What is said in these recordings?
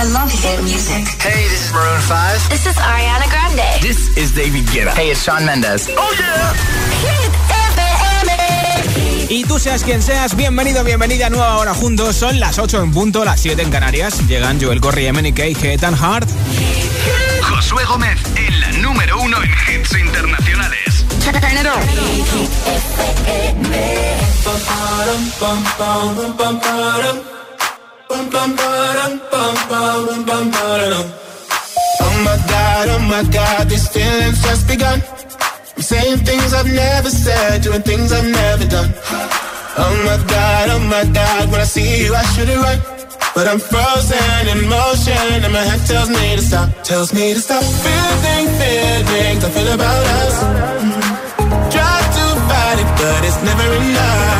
I love hit music. Hey, this is Maroon 5. This is Ariana Grande. This is David Guetta. Hey, it's Shawn Mendes. Oh, yeah. Hit FM. Y tú seas quien seas, bienvenido, bienvenida a Nueva Hora Juntos. Son las 8 en punto, las 7 en Canarias. Llegan Joel Corry, MNK, Tan Hard. Josué Gómez en la número uno en hits internacionales. Oh my god, oh my god, these feelings just begun. I'm saying things I've never said, doing things I've never done. Oh my god, oh my god, when I see you, I should it right. But I'm frozen in motion, and my head tells me to stop, tells me to stop. Feeling, feelings I feel about us. Mm-hmm. Try to fight it, but it's never enough.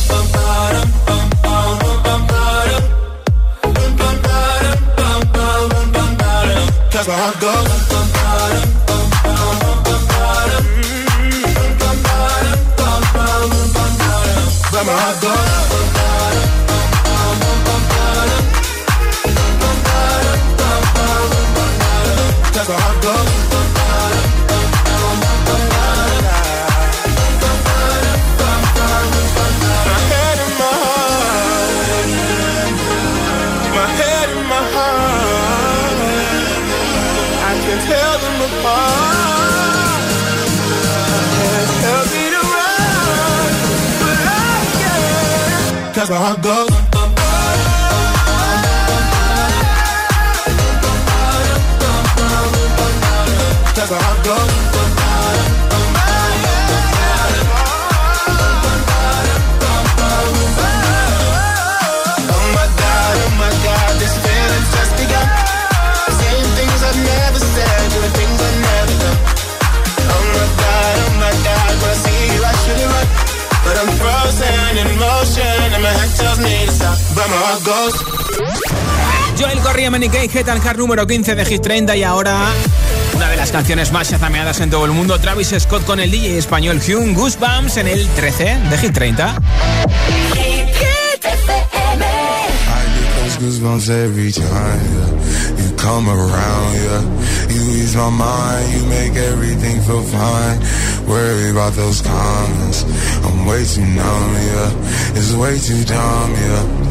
that's where I go. devagar Joel Corry, MNK, Tan Hard número 15 de Hit 30 y ahora una de las canciones más chazameadas en todo el mundo, Travis Scott con el DJ español Hugh Goosebumps en el 13 de Hit 30. Hit FM. I get those goosebumps every time yeah. you come around. Yeah, you ease my mind, you make everything feel fine. Worry about those comments, I'm way too numb. Yeah, it's way too dumb. Yeah,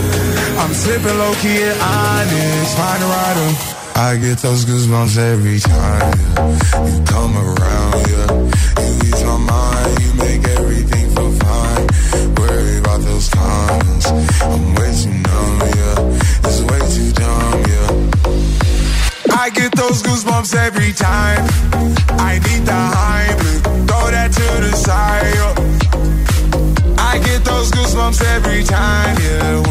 I'm slipping low key at Onyx, find a rider. I get those goosebumps every time yeah. you come around, yeah. You ease my mind, you make everything feel fine. Worry about those comments, I'm way too numb, yeah. It's way too dumb, yeah. I get those goosebumps every time. I need the Heimlich, throw that to the side. yeah. I get those goosebumps every time, yeah.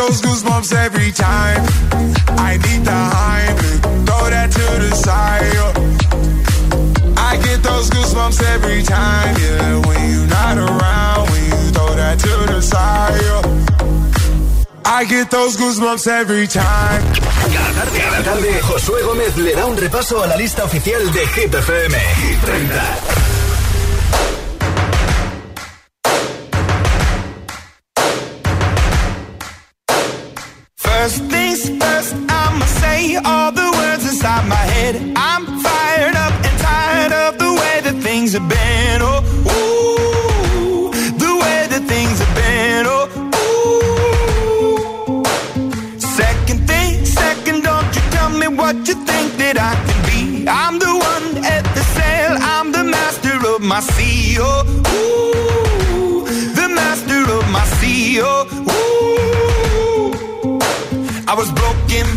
those goosebumps every time. I need the hype, throw that to the side. I get those goosebumps every time, yeah. When you're not around, when you throw that to the side. I get those goosebumps every time. Cada tarde, cada tarde, Josué Gómez le da un repaso a la lista oficial de Hit FM. Hit 30.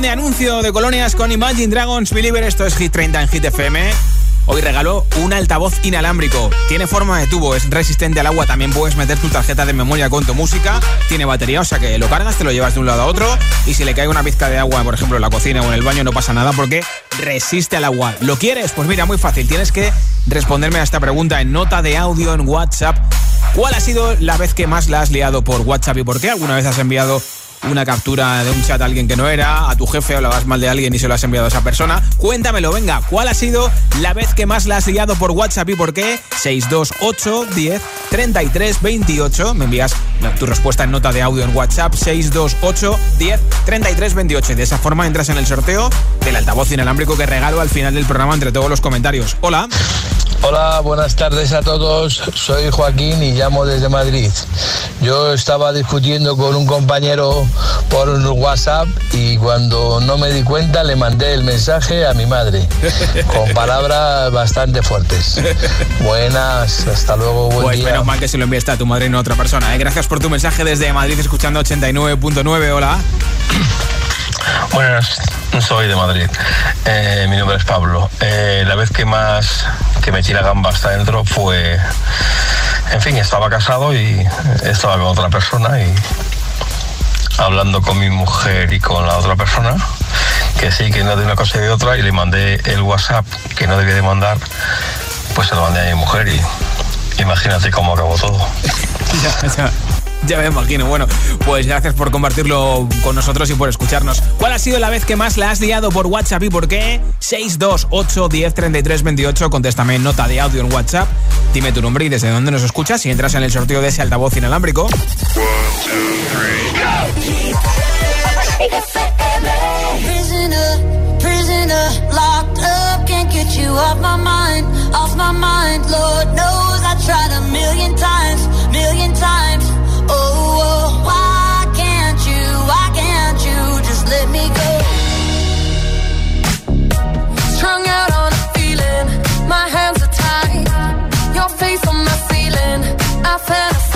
De anuncio de colonias con Imagine Dragons Believer. Esto es Hit 30 en Hit FM. Hoy regaló un altavoz inalámbrico. Tiene forma de tubo, es resistente al agua. También puedes meter tu tarjeta de memoria con tu música. Tiene batería, o sea que lo cargas, te lo llevas de un lado a otro. Y si le cae una pizca de agua, por ejemplo, en la cocina o en el baño, no pasa nada porque resiste al agua. ¿Lo quieres? Pues mira, muy fácil. Tienes que responderme a esta pregunta en nota de audio en WhatsApp. ¿Cuál ha sido la vez que más la has liado por WhatsApp y por qué? ¿Alguna vez has enviado una captura de un chat a alguien que no era, a tu jefe hablabas mal de alguien y se lo has enviado a esa persona. Cuéntamelo, venga, ¿cuál ha sido la vez que más la has liado por WhatsApp y por qué? 628 10 33 28. Me envías tu respuesta en nota de audio en WhatsApp 628 10 33 28. Y de esa forma entras en el sorteo del altavoz inalámbrico que regalo al final del programa entre todos los comentarios. Hola. Hola, buenas tardes a todos. Soy Joaquín y llamo desde Madrid. Yo estaba discutiendo con un compañero por WhatsApp y cuando no me di cuenta le mandé el mensaje a mi madre con palabras bastante fuertes. Buenas, hasta luego, buen Pues día. menos mal que se lo enviaste a tu madre y no a otra persona. ¿eh? Gracias por tu mensaje desde Madrid escuchando 89.9. Hola. Buenas, soy de Madrid. Eh, mi nombre es Pablo. Eh, la vez que más que me eché la gamba hasta dentro fue, en fin, estaba casado y estaba con otra persona y hablando con mi mujer y con la otra persona, que sí, que no de una cosa y de otra, y le mandé el WhatsApp que no debía de mandar, pues se lo mandé a mi mujer y imagínate cómo acabó todo. ya, me imagino. Bueno, pues gracias por compartirlo con nosotros y por escucharnos. ¿Cuál ha sido la vez que más la has liado por WhatsApp y por qué? 628 10 33 28. Contéstame nota de audio en WhatsApp. Dime tu nombre y desde dónde nos escuchas y entras en el sorteo de ese altavoz inalámbrico. I fantasize.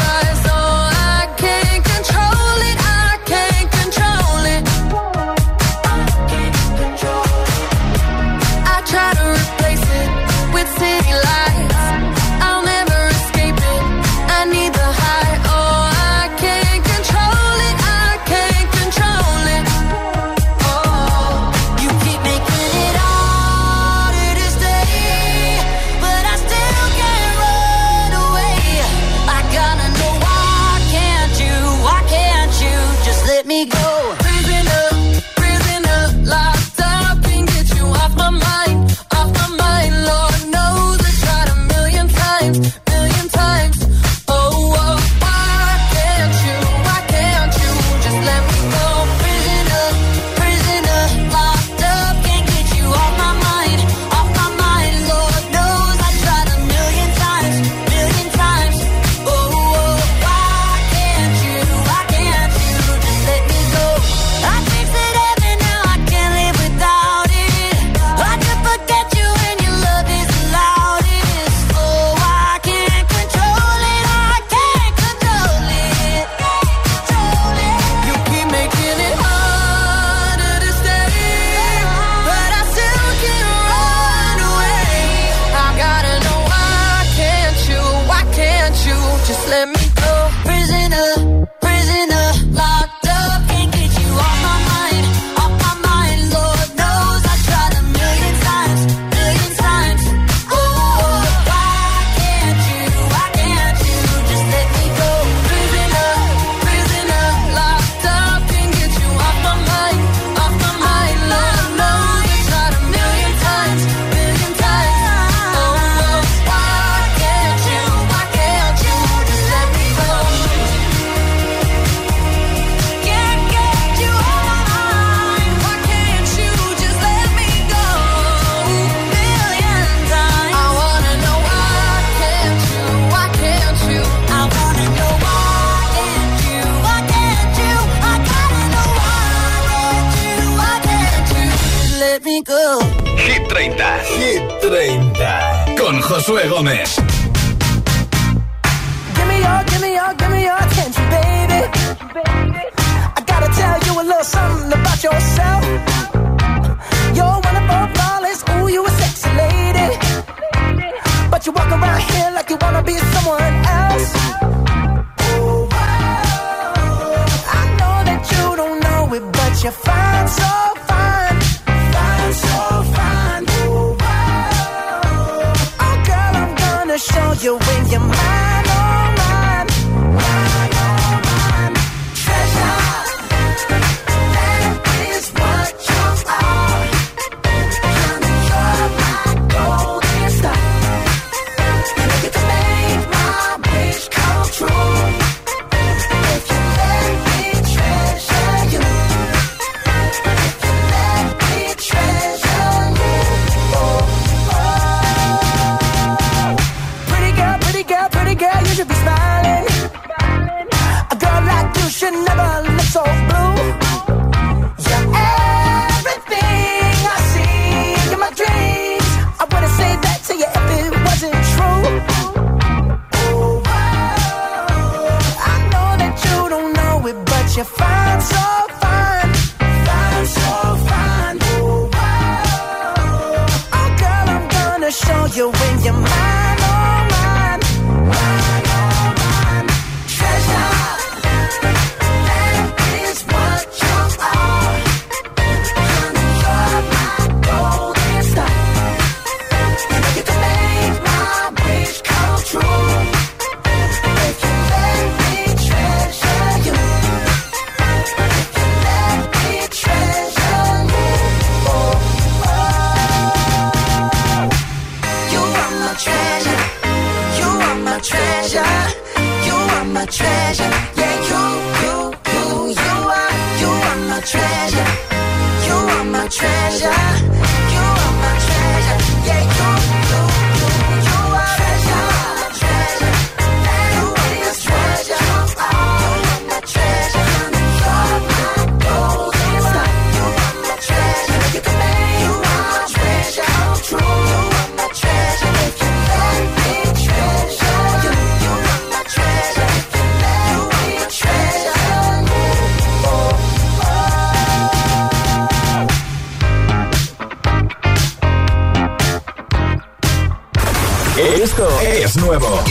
Esto es nuevo.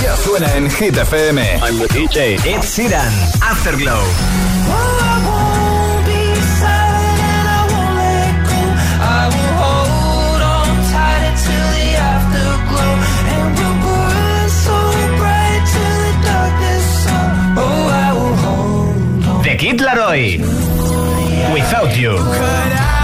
Ya suena en Hit FM. I'm the DJ. Ed Sheeran. Afterglow. The Kid Laroi. Without you.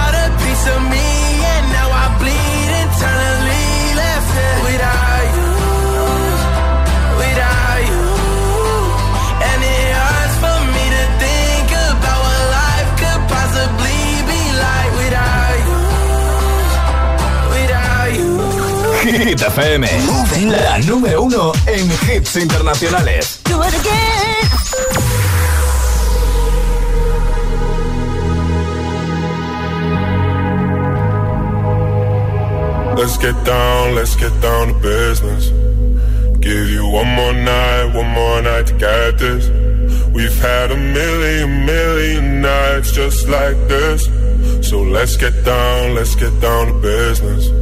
Hit FM. La número uno en hits internacionales. Do it again. Let's get down, let's get down to business. Give you one more night, one more night to get this. We've had a million, million nights just like this. So let's get down, let's get down to business.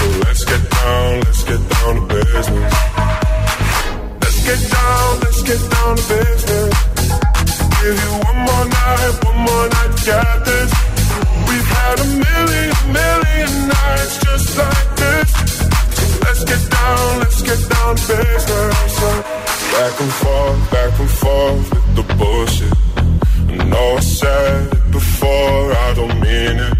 Let's get down, let's get down to business. Let's get down, let's get down to business. Give you one more night, one more night to this. We've had a million, million nights just like this. Let's get down, let's get down to business. Back and forth, back and forth with the bullshit. I know said it before, I don't mean it.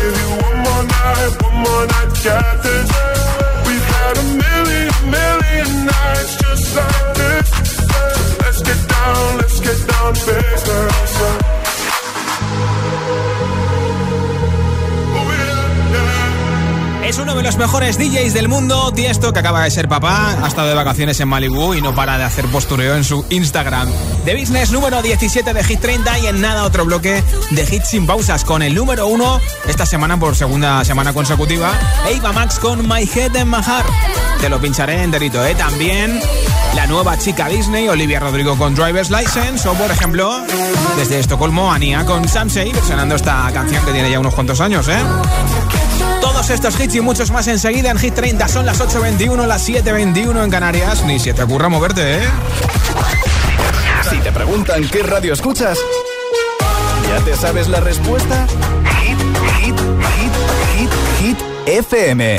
Give you one more night, one more night get this. We've had a million, million nights just like this. Let's get down, let's get down to business. Es uno de los mejores DJs del mundo, Tiesto, que acaba de ser papá, ha estado de vacaciones en Malibu y no para de hacer postureo en su Instagram. The Business número 17 de Hit 30 y en nada otro bloque de hits sin pausas con el número 1 esta semana por segunda semana consecutiva, Eva Max con My Head and My. Te lo pincharé enterito, ¿eh? También la nueva chica Disney, Olivia Rodrigo con Driver's License o, por ejemplo, desde Estocolmo, Ania con Samsei, versionando esta canción que tiene ya unos cuantos años, ¿eh? Todos estos hits y muchos más enseguida en Hit 30 son las 8.21, las 7.21 en Canarias. Ni se te ocurra moverte, ¿eh? Si te preguntan qué radio escuchas, ¿ya te sabes la respuesta? Hit, hit, hit, hit, hit FM.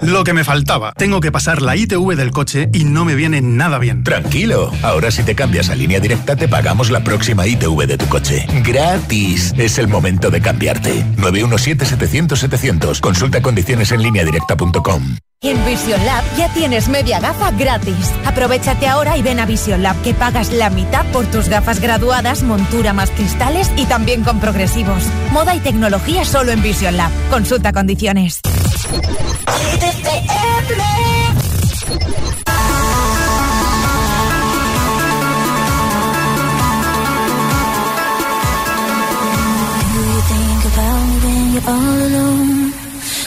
Lo que me faltaba. Tengo que pasar la ITV del coche y no me viene nada bien. Tranquilo, ahora si te cambias a línea directa te pagamos la próxima ITV de tu coche. Gratis. Es el momento de cambiarte. 917-700-700. Consulta condiciones en línea directa.com. En Vision Lab ya tienes media gafa gratis. Aprovechate ahora y ven a Vision Lab que pagas la mitad por tus gafas graduadas, montura más cristales y también con progresivos. Moda y tecnología solo en Vision Lab. Consulta condiciones.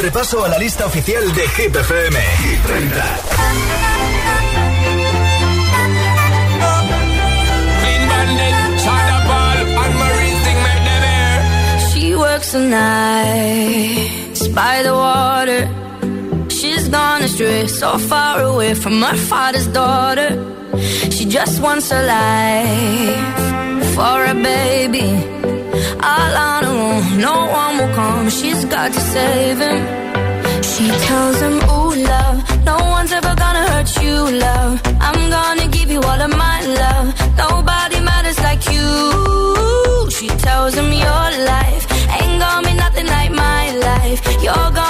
Repaso a la lista oficial de Hit FM. Hit 30. Clean bandit, China ball, and Marie thing make them air. She works the nights by the water. She's gone astray, so far away from her father's daughter. She just wants a life for a baby. All on her own, no one. She's to save him. She tells him, Ooh, love, no one's ever gonna hurt you, love. I'm gonna give you all of my love. Nobody matters like you. She tells him, Your life ain't gonna be nothing like my life. You're gonna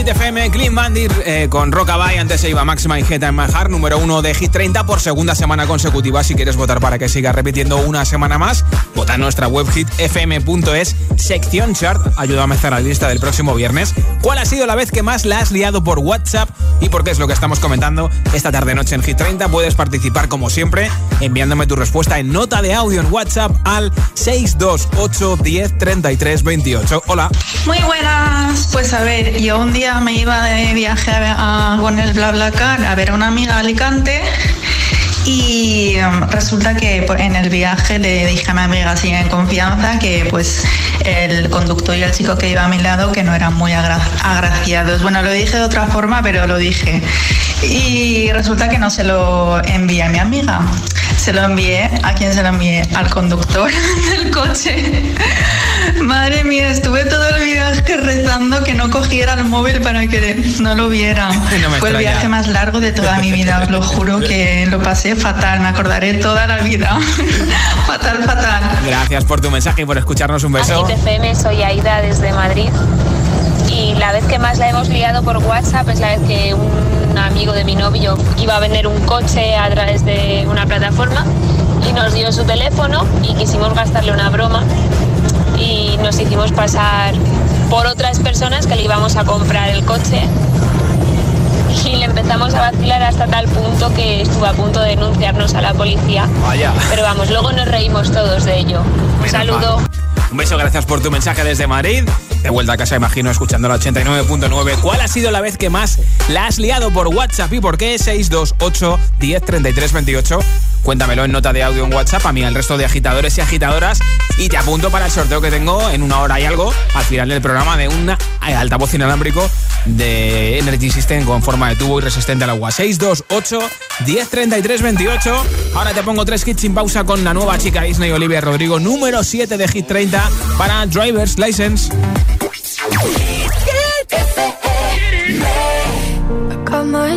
Hit 30 en Hit FM, Clean Bandit eh, con Rockabye, antes se iba Máxima y Geta en Majar, número uno de Hit 30 por segunda semana consecutiva. Si quieres votar para que siga repitiendo una semana más, vota en nuestra web hitfm.es, sección chart, ayúdame a estar la lista del próximo viernes. ¿Cuál ha sido la vez que más la has liado por WhatsApp y por qué es lo que estamos comentando esta tarde noche en Hit 30? Puedes participar como siempre enviándome tu respuesta en nota de audio en WhatsApp al 628 10 33 28. Hola. Muy buenas. Pues a ver, yo un día me iba de viaje a- a- con el BlaBlaCar a ver a una amiga a Alicante y um, resulta que pues, en el viaje le dije a mi amiga así en confianza que pues el conductor y el chico que iba a mi lado que no eran muy agra- agraciados. Bueno, lo dije de otra forma, pero lo dije. Y resulta que no se lo envié a mi amiga. Se lo envié, ¿a quién se lo envié? Al conductor del coche. Madre mía, estuve todo el viaje rezando que no cogiera el móvil para que no lo viera. No Fue el viaje más largo de toda mi vida, os lo juro que lo pasé fatal, me acordaré toda la vida. fatal, fatal. Gracias por tu mensaje y por escucharnos un beso. FM, soy Aida desde Madrid. Y la vez que más la hemos liado por WhatsApp es la vez que un amigo de mi novio iba a vender un coche a través de una plataforma y nos dio su teléfono y quisimos gastarle una broma y nos hicimos pasar por otras personas que le íbamos a comprar el coche y le empezamos a vacilar hasta tal punto que estuvo a punto de denunciarnos a la policía. Vaya. Pero vamos, luego nos reímos todos de ello. Un Menos saludo. mal. Un beso, gracias por tu mensaje desde Madrid. De vuelta a casa, imagino, escuchando la 89.9. ¿Cuál ha sido la vez que más la has liado por WhatsApp y por qué? 628 10 33 28. Cuéntamelo en nota de audio en WhatsApp, a mí, al resto de agitadores y agitadoras. Y te apunto para el sorteo que tengo en una hora y algo al final del programa de un altavoz inalámbrico de Energy System con forma de tubo y resistente al agua. 628 10 33 28. Ahora te pongo tres hits sin pausa con la nueva chica Disney Olivia Rodrigo, número 7 de Hit 30 para Driver's License.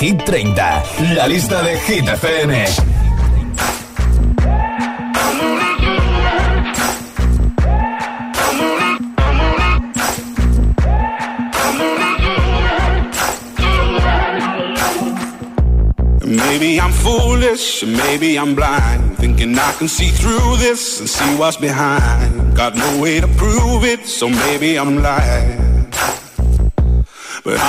Hit 30, la lista de Hit FM. Maybe I'm foolish, maybe I'm blind. Thinking I can see through this and see what's behind. Got no way to prove it, so maybe I'm lying.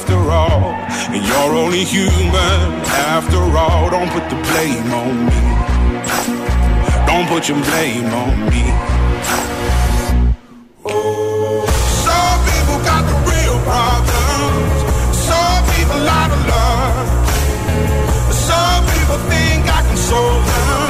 after all. And you're only human after all. Don't put the blame on me. Don't put your blame on me. Ooh. Some people got the real problems. Some people out love. Some people think I can solve them.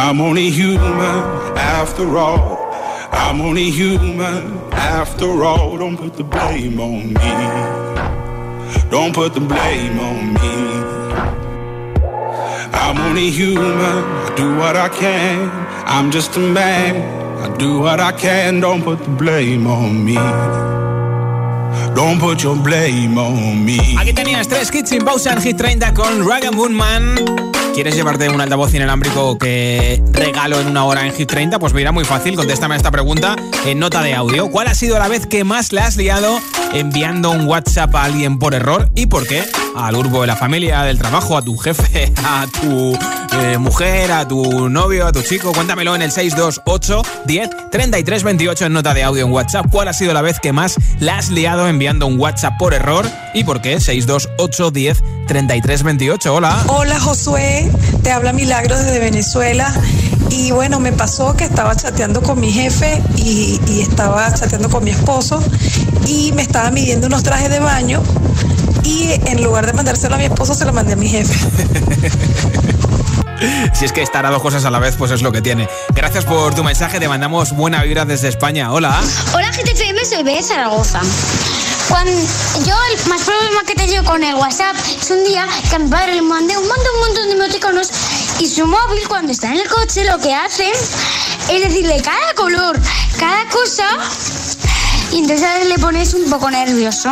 I'm only human after all. I'm only human after all. Don't put the blame on me. Don't put the blame on me. I'm only human. I do what I can. I'm just a man. I do what I can. Don't put the blame on me. Don't put your blame on me. Aquí tenías tres hits sin pausa en Hit 30 con Rag'n'Bone Man. ¿Quieres llevarte un altavoz inalámbrico que regalo en una hora en Hit 30? Pues mira, muy fácil, contéstame esta pregunta en nota de audio. ¿Cuál ha sido la vez que más le has liado enviando un WhatsApp a alguien por error y por qué? Al grupo de la familia, del trabajo, a tu jefe, a tu eh, mujer, a tu novio, a tu chico. Cuéntamelo en el 628 10 33 28 en nota de audio en WhatsApp. ¿Cuál ha sido la vez que más la has liado enviando un WhatsApp por error y por qué? 628 10 33 28. Hola. Hola Josué, te habla Milagro desde Venezuela. Y bueno, me pasó que estaba chateando con mi jefe y, y estaba chateando con mi esposo y me estaba midiendo unos trajes de baño y en lugar de mandárselo a mi esposo se lo mandé a mi jefe. Si es que estar a dos cosas a la vez, pues es lo que tiene. Gracias por tu mensaje, te mandamos buena vibra desde España. Hola. Hola GTFM, soy B de Zaragoza. Cuando yo el más problema que he tenido con el WhatsApp es un día que a mi padre le mandé un montón, un montón de emoticonos y su móvil cuando está en el coche lo que hace es decirle cada color, cada cosa y entonces a él le pones un poco nervioso.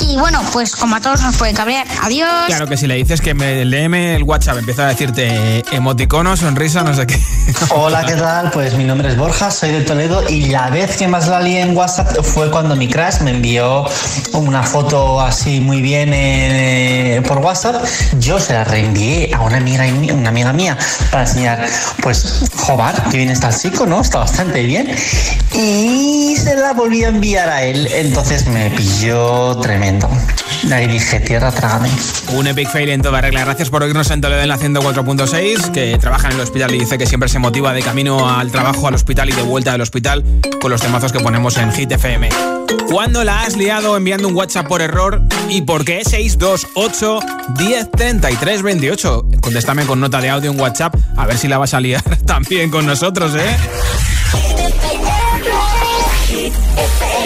Y bueno, pues como a todos nos puede cabrear. Adiós. Claro que si le dices que me léeme el WhatsApp, empieza a decirte emoticono, sonrisa, no sé qué. Hola, ¿qué tal? Pues mi nombre es Borja, soy de Toledo y la vez que más la lié en WhatsApp fue cuando mi crush me envió una foto así muy bien eh, por WhatsApp. Yo se la reenvié a una amiga, una amiga mía para enseñar, pues, joder, que bien está el chico, ¿no? Está bastante bien. Y se la volví a enviar a él, entonces me pilló tremendo. Ahí dije, tierra, trágame. Un epic fail en toda regla. Gracias por oírnos en Toledo en la 104.6, que trabaja en el hospital y dice que siempre se motiva de camino al trabajo, al hospital y de vuelta del hospital con los temazos que ponemos en Hit FM. ¿Cuándo la has liado enviando un WhatsApp por error y por qué? 628 10 33 28. Contéstame con nota de audio en WhatsApp a ver si la vas a liar también con nosotros, ¿eh?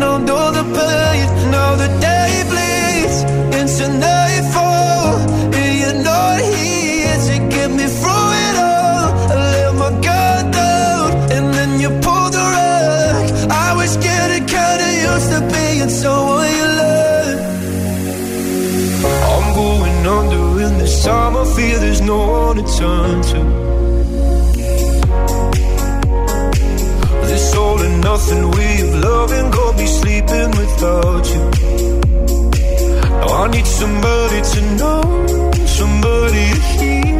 the pain. Now the day bleeds into nightfall, and not here to get me through it all. I let my guard down, and then you pulled the rug. I was getting kinda used to being someone you love. I'm going under in this time. I feel there's no one to turn to. Nothing way of loving got be sleeping without you. Now I need somebody to know, somebody to hear,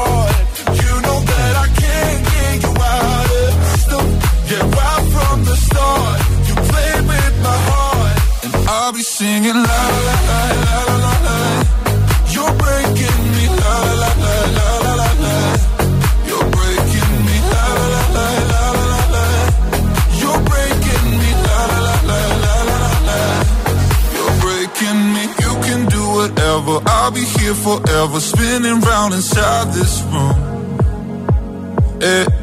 from the start. You played with my heart, and I'll be singing la la la la la la. You're breaking me la la la la la la. You're breaking me la la la la la la. You're breaking me la la la la la la. You're breaking me. You can do whatever. I'll be here forever, spinning round inside this room. Hey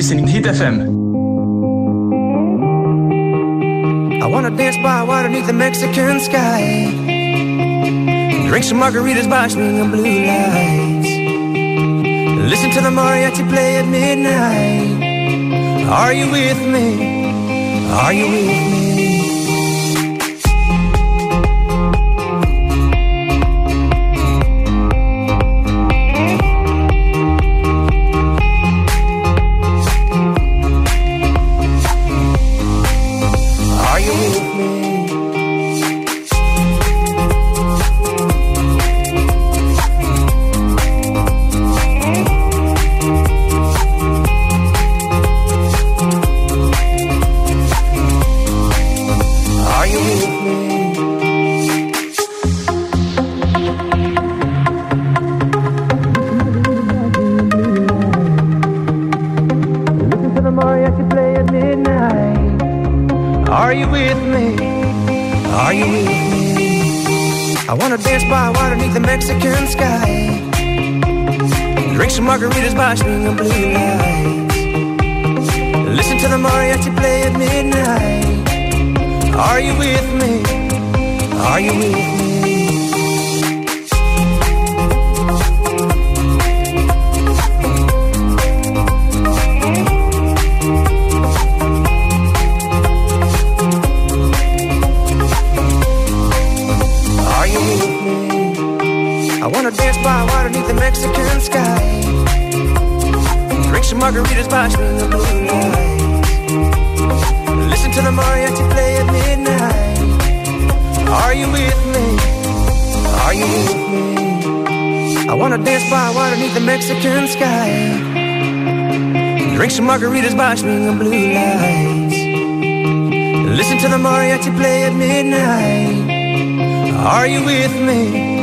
Listening to Hit FM. I wanna dance by water beneath the Mexican sky. Drink some margaritas by swinging blue lights. Listen to the mariachi play at midnight. Are you with me? Are you with me? Mexican sky. Drink some margaritas by swinging blue lights. Listen to the mariachi play at midnight. Are you with me? Are you with me? Margaritas by swinging blue lights. Listen to the mariachi play at midnight. Are you with me?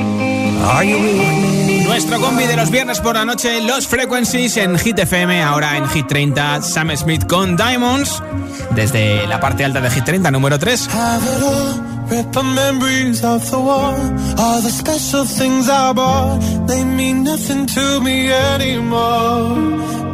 Are you with me? Nuestro combi de los viernes por la noche, Los Frequencies en Hit FM, ahora en Hit 30, Sam Smith con Diamonds, desde la parte alta de Hit 30, número 3. Have it all, rip the memories of the war. All the special things I bought, they mean nothing to me anymore.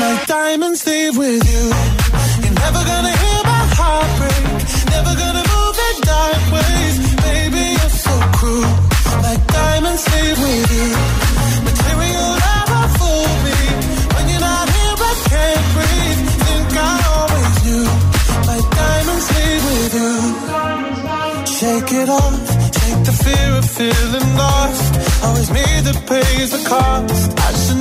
My diamonds leave with you. You're never gonna hear my heart break. Never gonna move in dark ways. Baby, you're so cruel. My diamonds leave with you. Material never fool me. When you're not here, I can't breathe. Think I always knew. My diamonds leave with you. Shake it off. Take the fear of feeling lost. Always me that pays the cost. I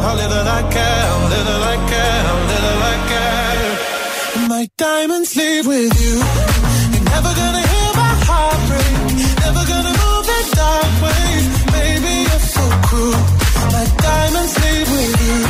how little I care, little I care, little I care. My diamonds leave with you. You're never gonna hear my heart break. Never gonna move in dark ways. Baby, you're so cruel. My diamonds leave with you.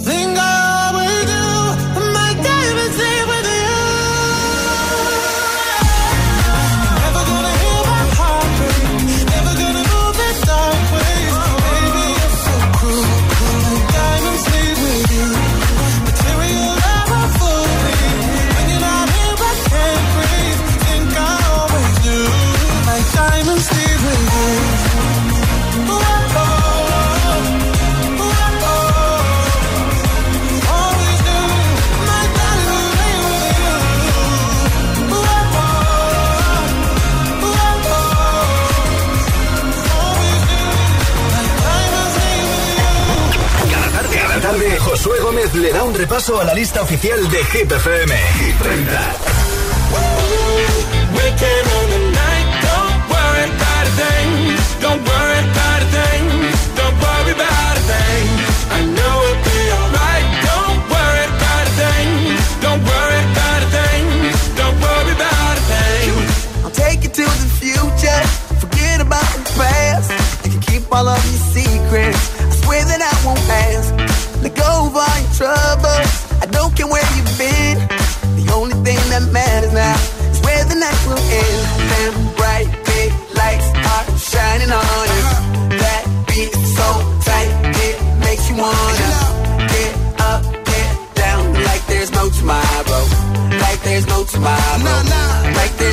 Gómez le da un repaso a la lista oficial de Hit FM. Hit 30.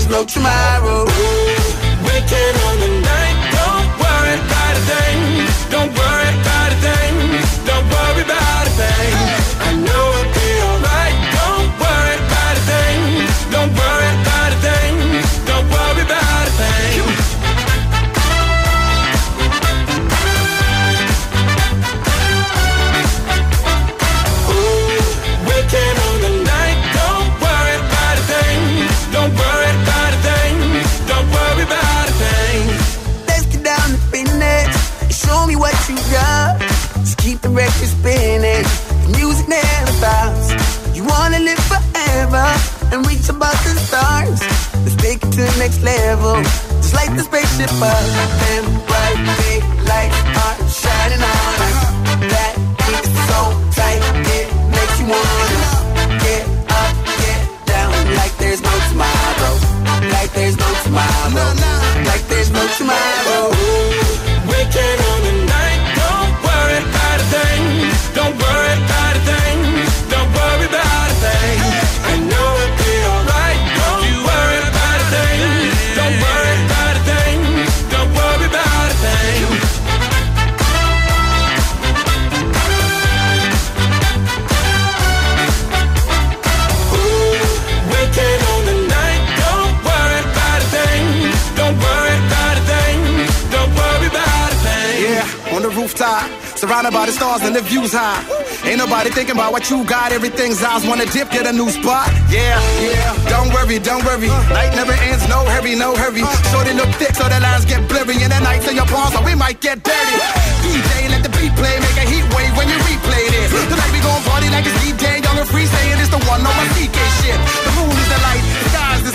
No tomorrow. Next level. Just like the spaceship up and bright big lights are shining on us. That heat is so tight, it makes you wanna get up, get down like there's no tomorrow. Like there's no tomorrow. Like there's no tomorrow. Surrounded by the stars and the views high. Ain't nobody thinking about what you got. Everything's eyes wanna dip, get a new spot. Yeah, yeah. Don't worry, don't worry. Night never ends, no hurry, no hurry. Shorty look thick so the lines get blurry. And the nights in your palms, so we might get dirty. DJ, let the beat play, make a heat wave when you replay this. Tonight we gon' party like it's DJ, young and free, saying it's the one on my CK shit. The moon is the light,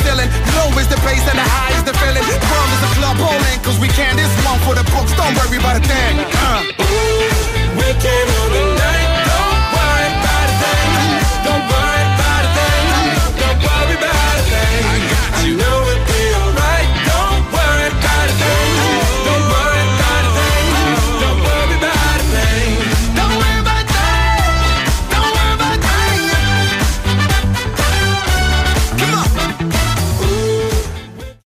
ceiling. Low is the bass and the high is the feeling. World is a club, all ankles. We can this one for the books. Don't worry about a thing. Uh. We can on the night. Don't worry about a thing. Don't worry about a thing. Don't worry a thing. I got you. I